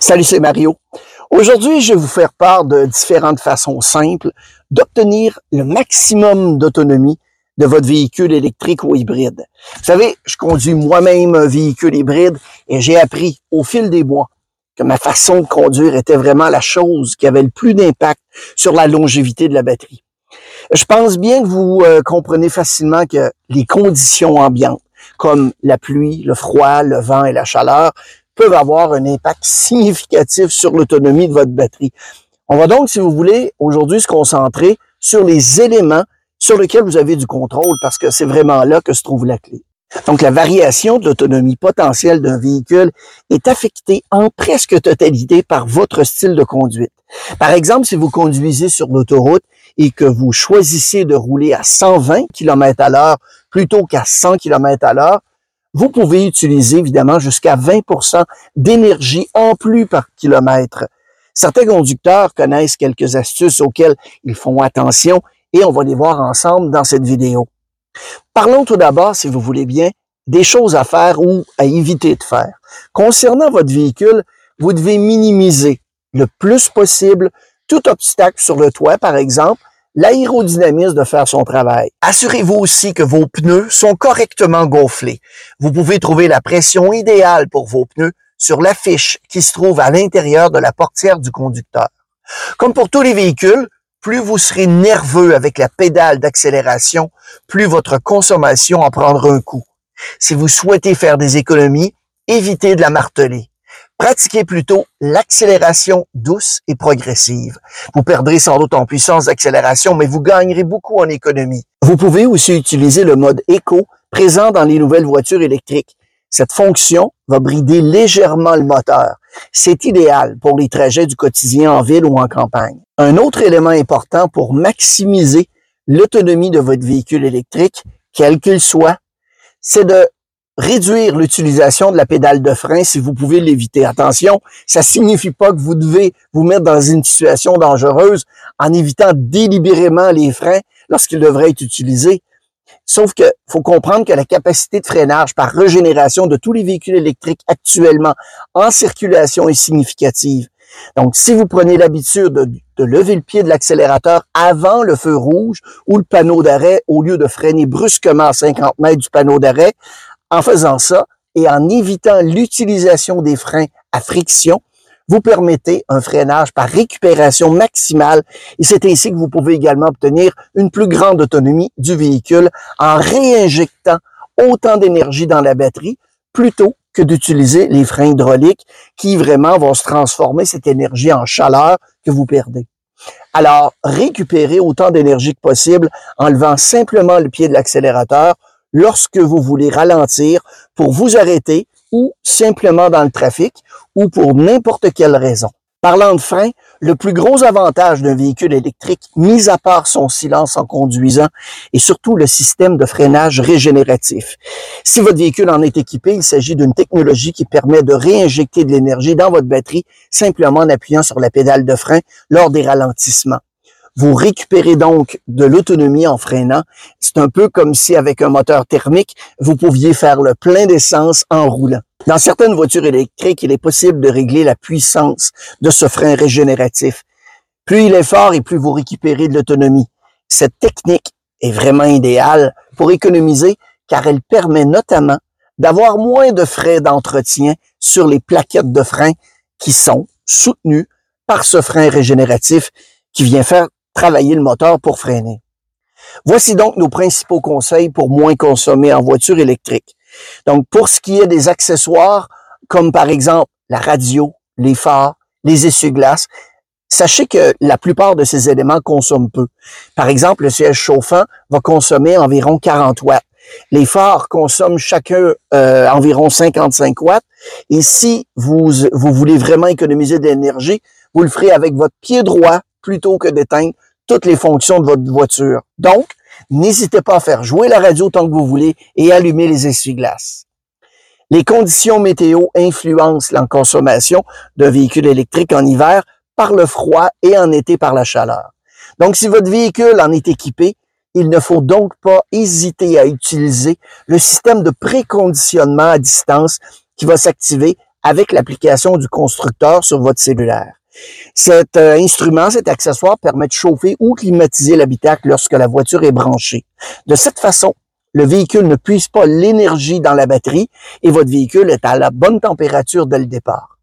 Salut, c'est Mario. Aujourd'hui, je vais vous faire part de différentes façons simples d'obtenir le maximum d'autonomie de votre véhicule électrique ou hybride. Vous savez, je conduis moi-même un véhicule hybride et j'ai appris au fil des mois que ma façon de conduire était vraiment la chose qui avait le plus d'impact sur la longévité de la batterie. Je pense bien que vous euh, comprenez facilement que les conditions ambiantes, comme la pluie, le froid, le vent et la chaleur, peuvent avoir un impact significatif sur l'autonomie de votre batterie. On va donc, si vous voulez, aujourd'hui se concentrer sur les éléments sur lesquels vous avez du contrôle parce que c'est vraiment là que se trouve la clé. Donc, la variation de l'autonomie potentielle d'un véhicule est affectée en presque totalité par votre style de conduite. Par exemple, si vous conduisez sur l'autoroute et que vous choisissez de rouler à 120 km à l'heure plutôt qu'à 100 km à l'heure, vous pouvez utiliser évidemment jusqu'à 20% d'énergie en plus par kilomètre. Certains conducteurs connaissent quelques astuces auxquelles ils font attention et on va les voir ensemble dans cette vidéo. Parlons tout d'abord, si vous voulez bien, des choses à faire ou à éviter de faire. Concernant votre véhicule, vous devez minimiser le plus possible tout obstacle sur le toit, par exemple, l'aérodynamisme de faire son travail. Assurez-vous aussi que vos pneus sont correctement gonflés. Vous pouvez trouver la pression idéale pour vos pneus sur la fiche qui se trouve à l'intérieur de la portière du conducteur. Comme pour tous les véhicules, plus vous serez nerveux avec la pédale d'accélération, plus votre consommation en prendra un coup. Si vous souhaitez faire des économies, évitez de la marteler. Pratiquez plutôt l'accélération douce et progressive. Vous perdrez sans doute en puissance d'accélération, mais vous gagnerez beaucoup en économie. Vous pouvez aussi utiliser le mode éco présent dans les nouvelles voitures électriques. Cette fonction va brider légèrement le moteur. C'est idéal pour les trajets du quotidien en ville ou en campagne. Un autre élément important pour maximiser l'autonomie de votre véhicule électrique, quel qu'il soit, c'est de réduire l'utilisation de la pédale de frein si vous pouvez l'éviter. Attention, ça signifie pas que vous devez vous mettre dans une situation dangereuse en évitant délibérément les freins lorsqu'ils devraient être utilisés. Sauf que faut comprendre que la capacité de freinage par régénération de tous les véhicules électriques actuellement en circulation est significative. Donc, si vous prenez l'habitude de, de, lever le pied de l'accélérateur avant le feu rouge ou le panneau d'arrêt, au lieu de freiner brusquement à 50 mètres du panneau d'arrêt, en faisant ça et en évitant l'utilisation des freins à friction, vous permettez un freinage par récupération maximale et c'est ainsi que vous pouvez également obtenir une plus grande autonomie du véhicule en réinjectant autant d'énergie dans la batterie plutôt que d'utiliser les freins hydrauliques qui vraiment vont se transformer cette énergie en chaleur que vous perdez. Alors, récupérez autant d'énergie que possible en levant simplement le pied de l'accélérateur lorsque vous voulez ralentir pour vous arrêter ou simplement dans le trafic ou pour n'importe quelle raison. Parlant de frein, le plus gros avantage d'un véhicule électrique, mis à part son silence en conduisant, est surtout le système de freinage régénératif. Si votre véhicule en est équipé, il s'agit d'une technologie qui permet de réinjecter de l'énergie dans votre batterie simplement en appuyant sur la pédale de frein lors des ralentissements. Vous récupérez donc de l'autonomie en freinant. C'est un peu comme si avec un moteur thermique, vous pouviez faire le plein d'essence en roulant. Dans certaines voitures électriques, il est possible de régler la puissance de ce frein régénératif. Plus il est fort et plus vous récupérez de l'autonomie. Cette technique est vraiment idéale pour économiser car elle permet notamment d'avoir moins de frais d'entretien sur les plaquettes de frein qui sont soutenues par ce frein régénératif qui vient faire travailler le moteur pour freiner. Voici donc nos principaux conseils pour moins consommer en voiture électrique. Donc, pour ce qui est des accessoires, comme par exemple la radio, les phares, les essuie-glaces, sachez que la plupart de ces éléments consomment peu. Par exemple, le siège chauffant va consommer environ 40 watts. Les phares consomment chacun euh, environ 55 watts. Et si vous, vous voulez vraiment économiser de l'énergie, vous le ferez avec votre pied droit plutôt que d'éteindre toutes les fonctions de votre voiture. Donc, n'hésitez pas à faire jouer la radio tant que vous voulez et allumer les essuie-glaces. Les conditions météo influencent la consommation d'un véhicule électrique en hiver par le froid et en été par la chaleur. Donc, si votre véhicule en est équipé, il ne faut donc pas hésiter à utiliser le système de préconditionnement à distance qui va s'activer avec l'application du constructeur sur votre cellulaire. Cet euh, instrument, cet accessoire permet de chauffer ou climatiser l'habitacle lorsque la voiture est branchée. De cette façon, le véhicule ne puise pas l'énergie dans la batterie et votre véhicule est à la bonne température dès le départ.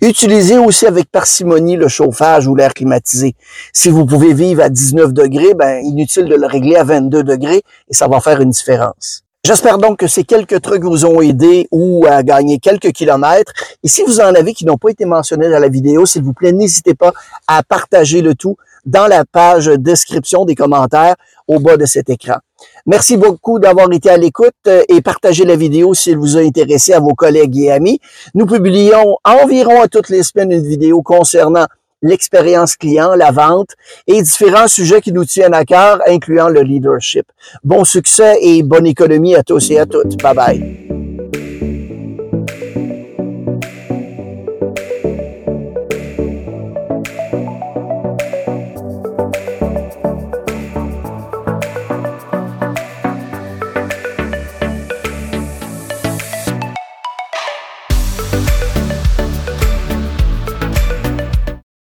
Utilisez aussi avec parcimonie le chauffage ou l'air climatisé. Si vous pouvez vivre à 19 degrés, ben, inutile de le régler à 22 degrés et ça va faire une différence. J'espère donc que ces quelques trucs vous ont aidé ou à gagner quelques kilomètres. Et si vous en avez qui n'ont pas été mentionnés dans la vidéo, s'il vous plaît, n'hésitez pas à partager le tout dans la page description des commentaires au bas de cet écran. Merci beaucoup d'avoir été à l'écoute et partagez la vidéo si elle vous a intéressé à vos collègues et amis. Nous publions environ à toutes les semaines une vidéo concernant l'expérience client, la vente et différents sujets qui nous tiennent à cœur, incluant le leadership. Bon succès et bonne économie à tous et à toutes. Bye bye.